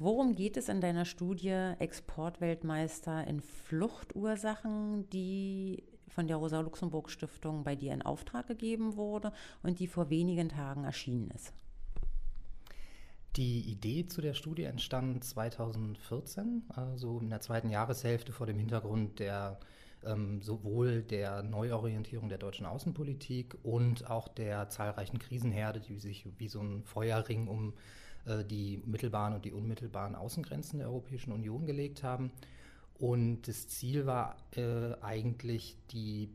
Worum geht es in deiner Studie Exportweltmeister in Fluchtursachen, die von der Rosa-Luxemburg-Stiftung bei dir in Auftrag gegeben wurde und die vor wenigen Tagen erschienen ist? Die Idee zu der Studie entstand 2014, also in der zweiten Jahreshälfte vor dem Hintergrund der ähm, sowohl der Neuorientierung der deutschen Außenpolitik und auch der zahlreichen Krisenherde, die sich wie so ein Feuerring um äh, die mittelbaren und die unmittelbaren Außengrenzen der Europäischen Union gelegt haben. Und das Ziel war äh, eigentlich die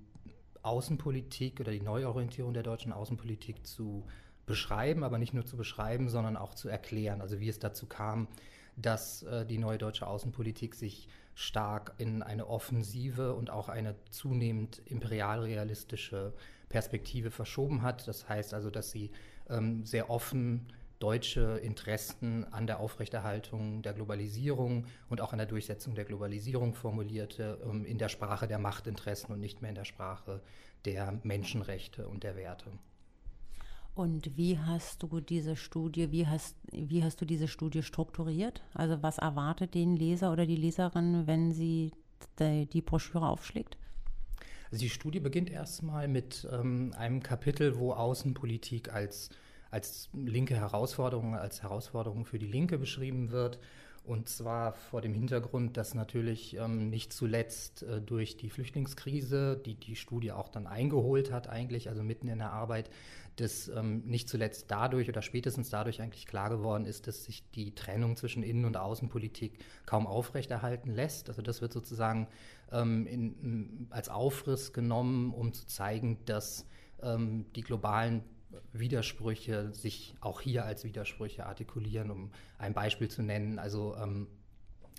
Außenpolitik oder die Neuorientierung der deutschen Außenpolitik zu beschreiben, aber nicht nur zu beschreiben, sondern auch zu erklären. Also wie es dazu kam, dass äh, die neue deutsche Außenpolitik sich stark in eine offensive und auch eine zunehmend imperialrealistische Perspektive verschoben hat. Das heißt also, dass sie ähm, sehr offen deutsche Interessen an der Aufrechterhaltung der Globalisierung und auch an der Durchsetzung der Globalisierung formulierte, ähm, in der Sprache der Machtinteressen und nicht mehr in der Sprache der Menschenrechte und der Werte. Und wie hast du diese Studie, wie hast, wie hast du diese Studie strukturiert? Also was erwartet den Leser oder die Leserin, wenn sie die, die Broschüre aufschlägt? Also die Studie beginnt erstmal mit ähm, einem Kapitel, wo Außenpolitik als, als linke Herausforderung, als Herausforderung für die Linke beschrieben wird. Und zwar vor dem Hintergrund, dass natürlich ähm, nicht zuletzt äh, durch die Flüchtlingskrise, die die Studie auch dann eingeholt hat, eigentlich, also mitten in der Arbeit, dass ähm, nicht zuletzt dadurch oder spätestens dadurch eigentlich klar geworden ist, dass sich die Trennung zwischen Innen- und Außenpolitik kaum aufrechterhalten lässt. Also das wird sozusagen ähm, in, als Aufriss genommen, um zu zeigen, dass ähm, die globalen Widersprüche sich auch hier als Widersprüche artikulieren, um ein Beispiel zu nennen. Also ähm,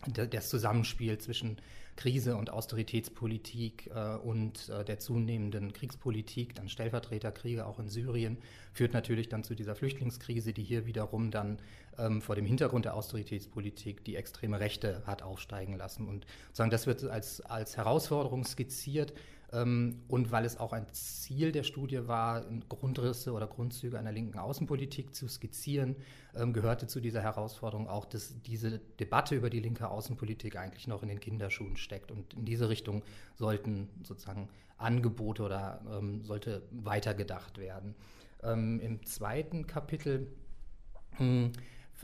das Zusammenspiel zwischen Krise und Austeritätspolitik äh, und äh, der zunehmenden Kriegspolitik, dann Stellvertreterkriege auch in Syrien, führt natürlich dann zu dieser Flüchtlingskrise, die hier wiederum dann ähm, vor dem Hintergrund der Austeritätspolitik die extreme Rechte hat aufsteigen lassen. Und sozusagen das wird als, als Herausforderung skizziert, und weil es auch ein Ziel der Studie war, Grundrisse oder Grundzüge einer linken Außenpolitik zu skizzieren, ähm, gehörte zu dieser Herausforderung auch, dass diese Debatte über die linke Außenpolitik eigentlich noch in den Kinderschuhen steckt. Und in diese Richtung sollten sozusagen Angebote oder ähm, sollte weitergedacht werden. Im zweiten Kapitel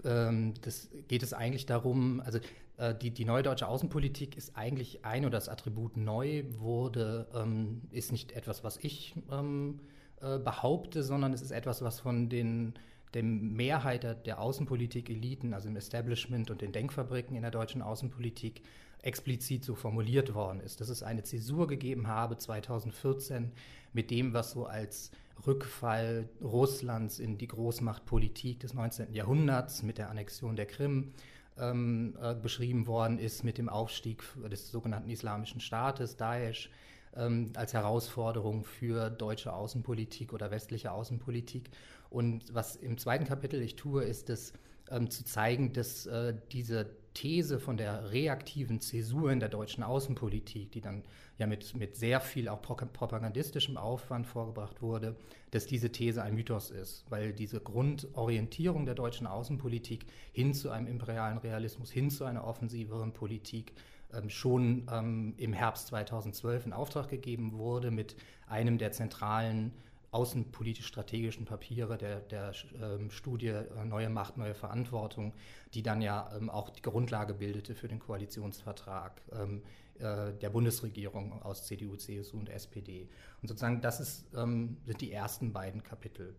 hm, das geht es eigentlich darum, also äh, die, die neue deutsche Außenpolitik ist eigentlich ein oder das Attribut neu wurde, ähm, ist nicht etwas, was ich ähm, äh, behaupte, sondern es ist etwas, was von den der Mehrheit der, der Außenpolitik-Eliten, also im Establishment und den Denkfabriken in der deutschen Außenpolitik, explizit so formuliert worden ist. Dass es eine Zäsur gegeben habe 2014 mit dem, was so als Rückfall Russlands in die Großmachtpolitik des 19. Jahrhunderts mit der Annexion der Krim ähm, äh, beschrieben worden ist mit dem Aufstieg des sogenannten Islamischen Staates, Daesh, ähm, als Herausforderung für deutsche Außenpolitik oder westliche Außenpolitik. Und was im zweiten Kapitel ich tue, ist es ähm, zu zeigen, dass äh, diese These von der reaktiven Zäsur in der deutschen Außenpolitik, die dann ja mit, mit sehr viel auch propagandistischem Aufwand vorgebracht wurde, dass diese These ein Mythos ist, weil diese Grundorientierung der deutschen Außenpolitik hin zu einem imperialen Realismus, hin zu einer offensiveren Politik ähm, schon ähm, im Herbst 2012 in Auftrag gegeben wurde mit einem der zentralen außenpolitisch-strategischen Papiere der, der ähm, Studie äh, Neue Macht, neue Verantwortung, die dann ja ähm, auch die Grundlage bildete für den Koalitionsvertrag ähm, äh, der Bundesregierung aus CDU, CSU und SPD. Und sozusagen das ist, ähm, sind die ersten beiden Kapitel.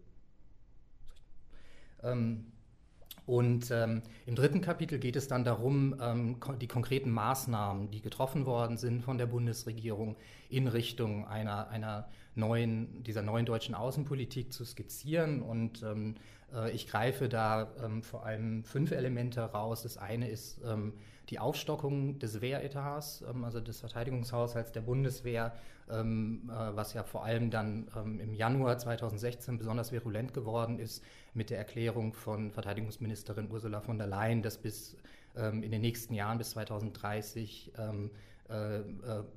Und ähm, im dritten Kapitel geht es dann darum, ähm, die konkreten Maßnahmen, die getroffen worden sind von der Bundesregierung in Richtung einer, einer neuen, dieser neuen deutschen Außenpolitik zu skizzieren. Und ähm, äh, ich greife da ähm, vor allem fünf Elemente raus. Das eine ist ähm, die Aufstockung des Wehretats, ähm, also des Verteidigungshaushalts der Bundeswehr, äh, was ja vor allem dann im Januar 2016 besonders virulent geworden ist mit der Erklärung von Verteidigungsministerin Ursula von der Leyen, dass bis ähm, in den nächsten Jahren bis 2030 ähm, äh, äh,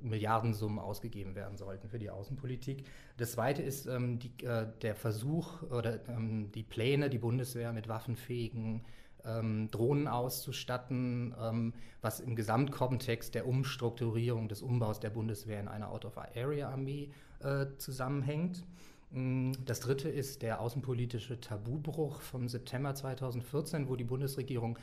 Milliardensummen ausgegeben werden sollten für die Außenpolitik. Das Zweite ist ähm, die, äh, der Versuch oder ähm, die Pläne, die Bundeswehr mit waffenfähigen ähm, Drohnen auszustatten, ähm, was im Gesamtkontext der Umstrukturierung des Umbaus der Bundeswehr in eine Out-of-Area-Armee äh, zusammenhängt. Mm, das dritte ist der außenpolitische Tabubruch vom September 2014, wo die Bundesregierung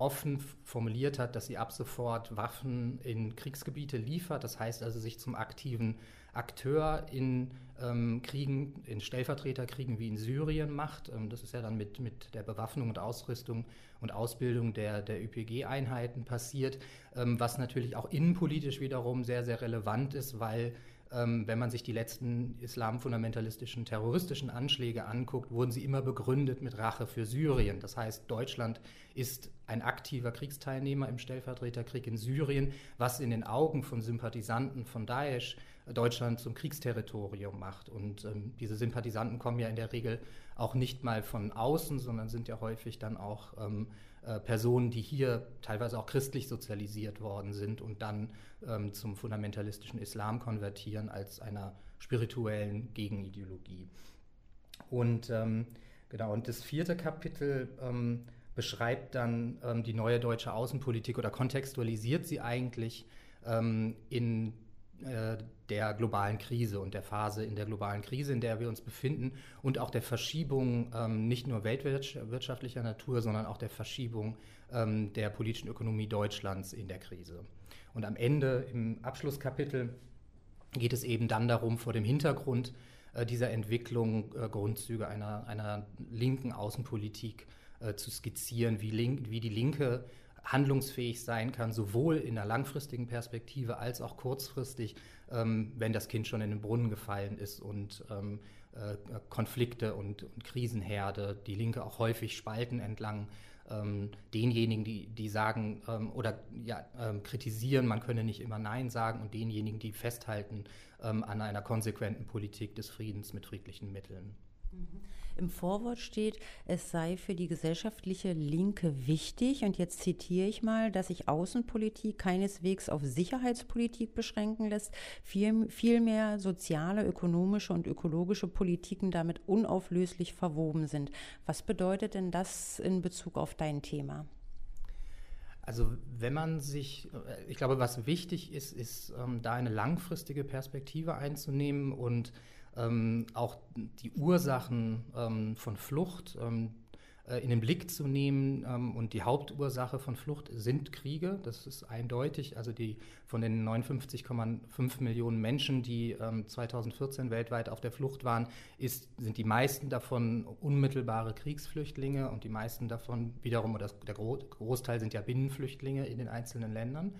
offen formuliert hat, dass sie ab sofort Waffen in Kriegsgebiete liefert. Das heißt also, sich zum aktiven Akteur in ähm, Kriegen, in Stellvertreterkriegen wie in Syrien macht. Ähm, das ist ja dann mit, mit der Bewaffnung und Ausrüstung und Ausbildung der, der ÖPG-Einheiten passiert, ähm, was natürlich auch innenpolitisch wiederum sehr, sehr relevant ist, weil ähm, wenn man sich die letzten islamfundamentalistischen terroristischen Anschläge anguckt, wurden sie immer begründet mit Rache für Syrien. Das heißt, Deutschland ist ein aktiver Kriegsteilnehmer im Stellvertreterkrieg in Syrien, was in den Augen von Sympathisanten von Daesh Deutschland zum Kriegsterritorium macht. Und ähm, diese Sympathisanten kommen ja in der Regel auch nicht mal von außen, sondern sind ja häufig dann auch ähm, äh, Personen, die hier teilweise auch christlich sozialisiert worden sind und dann ähm, zum fundamentalistischen Islam konvertieren als einer spirituellen Gegenideologie. Und ähm, genau, und das vierte Kapitel ähm, beschreibt dann ähm, die neue deutsche Außenpolitik oder kontextualisiert sie eigentlich ähm, in äh, der globalen Krise und der Phase in der globalen Krise, in der wir uns befinden und auch der Verschiebung ähm, nicht nur weltwirtschaftlicher Natur, sondern auch der Verschiebung ähm, der politischen Ökonomie Deutschlands in der Krise. Und am Ende im Abschlusskapitel geht es eben dann darum, vor dem Hintergrund äh, dieser Entwicklung äh, Grundzüge einer, einer linken Außenpolitik äh, zu skizzieren, wie, link, wie die Linke handlungsfähig sein kann, sowohl in der langfristigen Perspektive als auch kurzfristig, ähm, wenn das Kind schon in den Brunnen gefallen ist und ähm, äh, Konflikte und, und, Krisenherde, die Linke auch häufig spalten entlang ähm, denjenigen, die, die sagen ähm, oder ja, ähm, kritisieren, man könne nicht immer Nein sagen und denjenigen, die festhalten ähm, an einer konsequenten Politik des Friedens mit friedlichen Mitteln. Mhm. Im Vorwort steht, es sei für die gesellschaftliche Linke wichtig, und jetzt zitiere ich mal, dass sich Außenpolitik keineswegs auf Sicherheitspolitik beschränken lässt, viel, vielmehr soziale, ökonomische und ökologische Politiken damit unauflöslich verwoben sind. Was bedeutet denn das in Bezug auf dein Thema? Also wenn man sich, ich glaube, was wichtig ist, ist ähm, da eine langfristige Perspektive einzunehmen und ähm, auch die Ursachen ähm, von Flucht ähm, äh, in den Blick zu nehmen. Ähm, und die Hauptursache von Flucht sind Kriege. Das ist eindeutig. Also die von den 59,5 Millionen Menschen, die 2014 ähm, weltweit auf der Flucht waren, ist, sind die meisten davon unmittelbare Kriegsflüchtlinge und die meisten davon wiederum, oder der Großteil sind ja Binnenflüchtlinge in den einzelnen Ländern.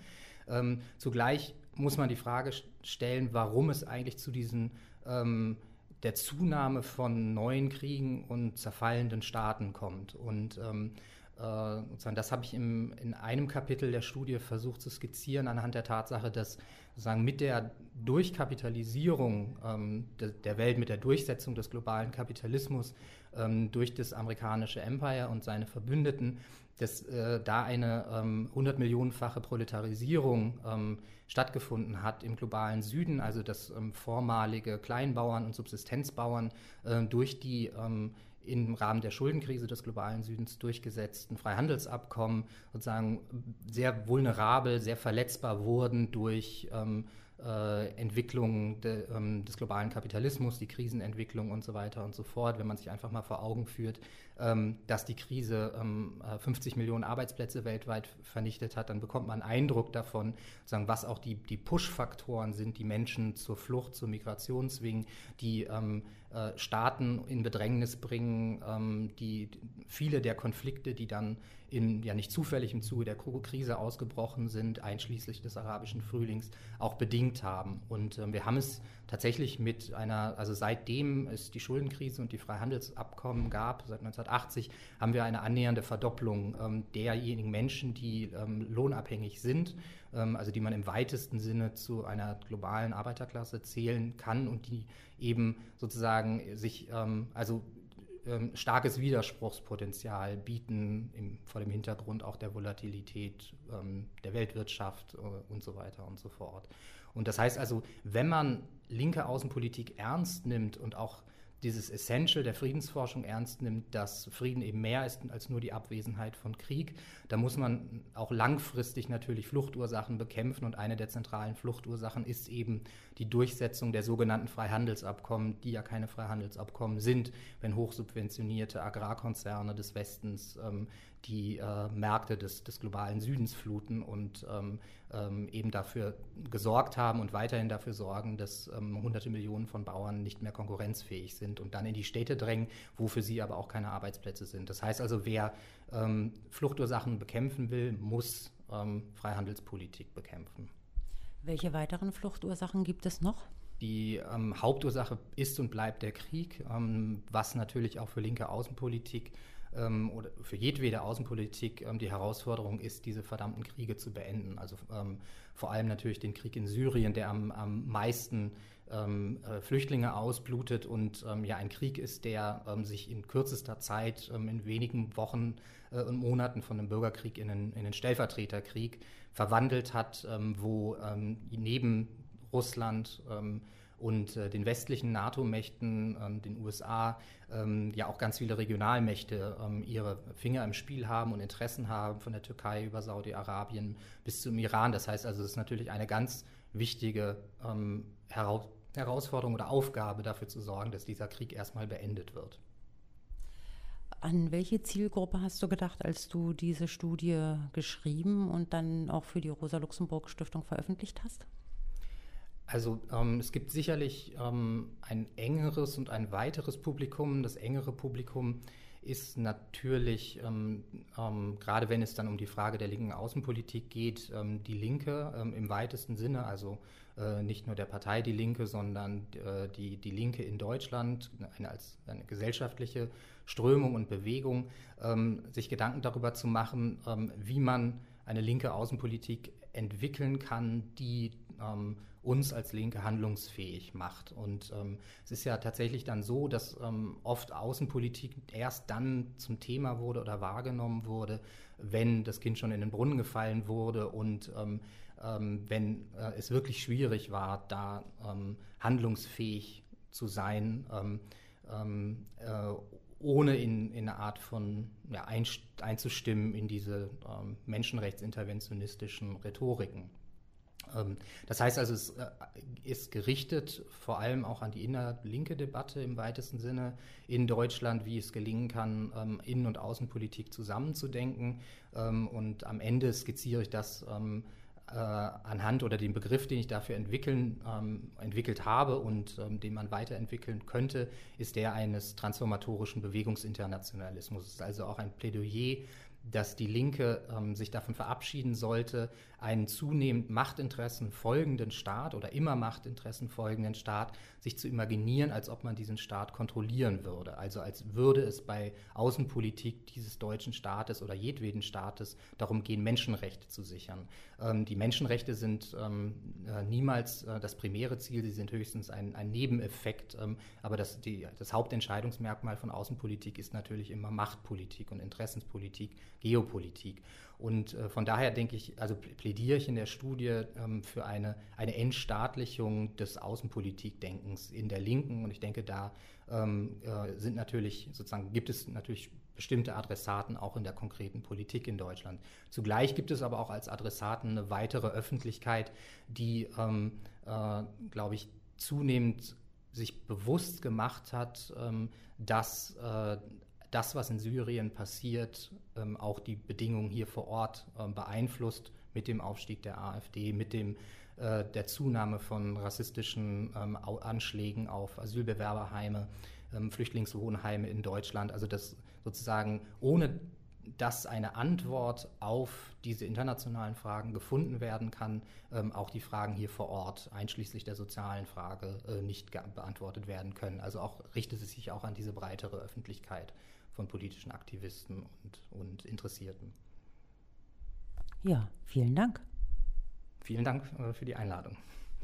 Ähm, zugleich muss man die Frage stellen, warum es eigentlich zu diesen ähm, der Zunahme von neuen Kriegen und zerfallenden Staaten kommt. Und ähm, äh, das habe ich im, in einem Kapitel der Studie versucht zu skizzieren anhand der Tatsache, dass sozusagen mit der Durchkapitalisierung ähm, de, der Welt, mit der Durchsetzung des globalen Kapitalismus ähm, durch das amerikanische Empire und seine Verbündeten, dass äh, da eine ähm, 100 Millionenfache Proletarisierung ähm, stattgefunden hat im globalen Süden, also dass ähm, vormalige Kleinbauern und Subsistenzbauern äh, durch die ähm, im Rahmen der Schuldenkrise des globalen Südens durchgesetzten Freihandelsabkommen sozusagen sehr vulnerabel, sehr verletzbar wurden durch ähm, äh, Entwicklung de, ähm, des globalen Kapitalismus, die Krisenentwicklung und so weiter und so fort. Wenn man sich einfach mal vor Augen führt, ähm, dass die Krise ähm, 50 äh, Millionen Arbeitsplätze weltweit vernichtet hat, dann bekommt man einen Eindruck davon, sagen, was auch die, die Push-Faktoren sind, die Menschen zur Flucht, zur Migration zwingen, die ähm, äh, Staaten in Bedrängnis bringen, ähm, die viele der Konflikte, die dann in ja nicht zufällig im Zuge der Krise ausgebrochen sind, einschließlich des arabischen Frühlings, auch bedingt haben. Und äh, wir haben es tatsächlich mit einer, also seitdem es die Schuldenkrise und die Freihandelsabkommen gab, seit 1980, haben wir eine annähernde Verdopplung ähm, derjenigen Menschen, die ähm, lohnabhängig sind, ähm, also die man im weitesten Sinne zu einer globalen Arbeiterklasse zählen kann und die eben sozusagen sich, ähm, also ähm, starkes Widerspruchspotenzial bieten, im, vor dem Hintergrund auch der Volatilität ähm, der Weltwirtschaft äh, und so weiter und so fort. Und das heißt also, wenn man linke Außenpolitik ernst nimmt und auch dieses Essential der Friedensforschung ernst nimmt, dass Frieden eben mehr ist als nur die Abwesenheit von Krieg. Da muss man auch langfristig natürlich Fluchtursachen bekämpfen und eine der zentralen Fluchtursachen ist eben die Durchsetzung der sogenannten Freihandelsabkommen, die ja keine Freihandelsabkommen sind, wenn hochsubventionierte Agrarkonzerne des Westens ähm, die äh, Märkte des, des, globalen Südens fluten und ähm, ähm, eben dafür gesorgt haben und weiterhin dafür sorgen, dass ähm, hunderte Millionen von Bauern nicht mehr konkurrenzfähig sind und dann in die Städte drängen, wo für sie aber auch keine Arbeitsplätze sind. Das heißt also, wer ähm, Fluchtursachen bekämpfen will, muss ähm, Freihandelspolitik bekämpfen. Welche weiteren Fluchtursachen gibt es noch? Die ähm, Hauptursache ist und bleibt der Krieg, ähm, was natürlich auch für linke Außenpolitik ähm, oder für jedwede Außenpolitik ähm, die Herausforderung ist, diese verdammten Kriege zu beenden. Also ähm, vor allem natürlich den Krieg in Syrien, der am, am meisten ähm, äh, Flüchtlinge ausblutet und ähm, ja ein Krieg ist, der ähm, sich in kürzester Zeit, in wenigen Wochen äh, und Monaten von einem Bürgerkrieg in einen, in einen Stellvertreterkrieg verwandelt hat, wo neben Russland und äh, den westlichen NATO-Mächten, ähm, den USA, ähm, ja auch ganz viele Regionalmächte ähm, ihre Finger im Spiel haben und Interessen haben, von der Türkei über Saudi-Arabien bis zum Iran. Das heißt also, es ist natürlich eine ganz wichtige ähm, Heraus Herausforderung oder Aufgabe, dafür zu sorgen, dass dieser Krieg erstmal beendet wird. An welche Zielgruppe hast du gedacht, als du diese Studie geschrieben und dann auch für die Rosa-Luxemburg-Stiftung veröffentlicht hast? Also ähm, es gibt sicherlich ähm, ein engeres und ein weiteres Publikum. Das engere Publikum ist natürlich, ähm, ähm gerade wenn es dann um die Frage der linken Außenpolitik geht, ähm, die Linke ähm, im weitesten Sinne, also äh, nicht nur der Partei Die Linke, sondern äh, die, die Linke in Deutschland eine, als eine gesellschaftliche Strömung und Bewegung, sich Gedanken darüber zu machen, wie man eine linke Außenpolitik entwickeln kann, die uns als Linke handlungsfähig macht. Und ähm, es ist ja tatsächlich dann so, dass ähm, oft Außenpolitik erst dann zum Thema wurde oder wahrgenommen wurde, wenn das Kind schon in den Brunnen gefallen wurde und ähm, ähm wenn äh, es wirklich schwierig war, da ähm, handlungsfähig zu sein, ähm, äh, ohne in, in, eine Art von ja, einzustimmen in diese menschenrechtsinterventionistischen Rhetoriken. Ähm, das heißt also, es äh, ist gerichtet vor allem auch an die innerlinke Debatte im weitesten Sinne in Deutschland, wie es gelingen kann, ähm, Innen- und Außenpolitik zusammenzudenken. Ähm, und am Ende skizziere ich das äh, anhand oder den Begriff, den ich dafür entwickeln, entwickelt habe und den man weiterentwickeln könnte, ist der eines transformatorischen Bewegungsinternationalismus. Es ist also auch ein Plädoyer dass die Linke ähm, sich davon verabschieden sollte, einen zunehmend Machtinteressen folgenden Staat oder immer Machtinteressen folgenden Staat sich zu imaginieren, als ob man diesen Staat kontrollieren würde. Also als würde es bei Außenpolitik dieses deutschen Staates oder jedweden Staates darum gehen, Menschenrechte zu sichern. Ähm, die Menschenrechte sind ähm, äh, niemals äh, das primäre Ziel, sie sind höchstens ein, ein Nebeneffekt. Ähm, aber das, die, das Hauptentscheidungsmerkmal von Außenpolitik ist natürlich immer Machtpolitik und Interessenspolitik, Geopolitik. Und äh, von daher denke ich, also plädiere ich in der Studie ähm, für eine, eine Entstaatlichung des Außenpolitikdenkens in der Linken. Und ich denke, da ähm, äh, sind natürlich sozusagen, gibt es natürlich bestimmte Adressaten auch in der konkreten Politik in Deutschland. Zugleich gibt es aber auch als Adressaten eine weitere Öffentlichkeit, die, ähm, äh, glaube ich, zunehmend sich bewusst gemacht hat, ähm, dass äh, das, was in Syrien passiert, ähm, auch die Bedingungen hier vor Ort ähm, beeinflusst mit dem Aufstieg der AfD, mit dem, äh, der Zunahme von rassistischen ähm, Anschlägen auf Asylbewerberheime, ähm, Flüchtlingswohnheime in Deutschland. Also das sozusagen ohne dass eine Antwort auf diese internationalen Fragen gefunden werden kann, ähm, auch die Fragen hier vor Ort, einschließlich der sozialen Frage, äh, nicht beantwortet werden können. Also auch richtet es sich auch an diese breitere Öffentlichkeit von politischen Aktivisten und, und Interessierten. Ja, vielen Dank. Vielen Dank äh, für die Einladung.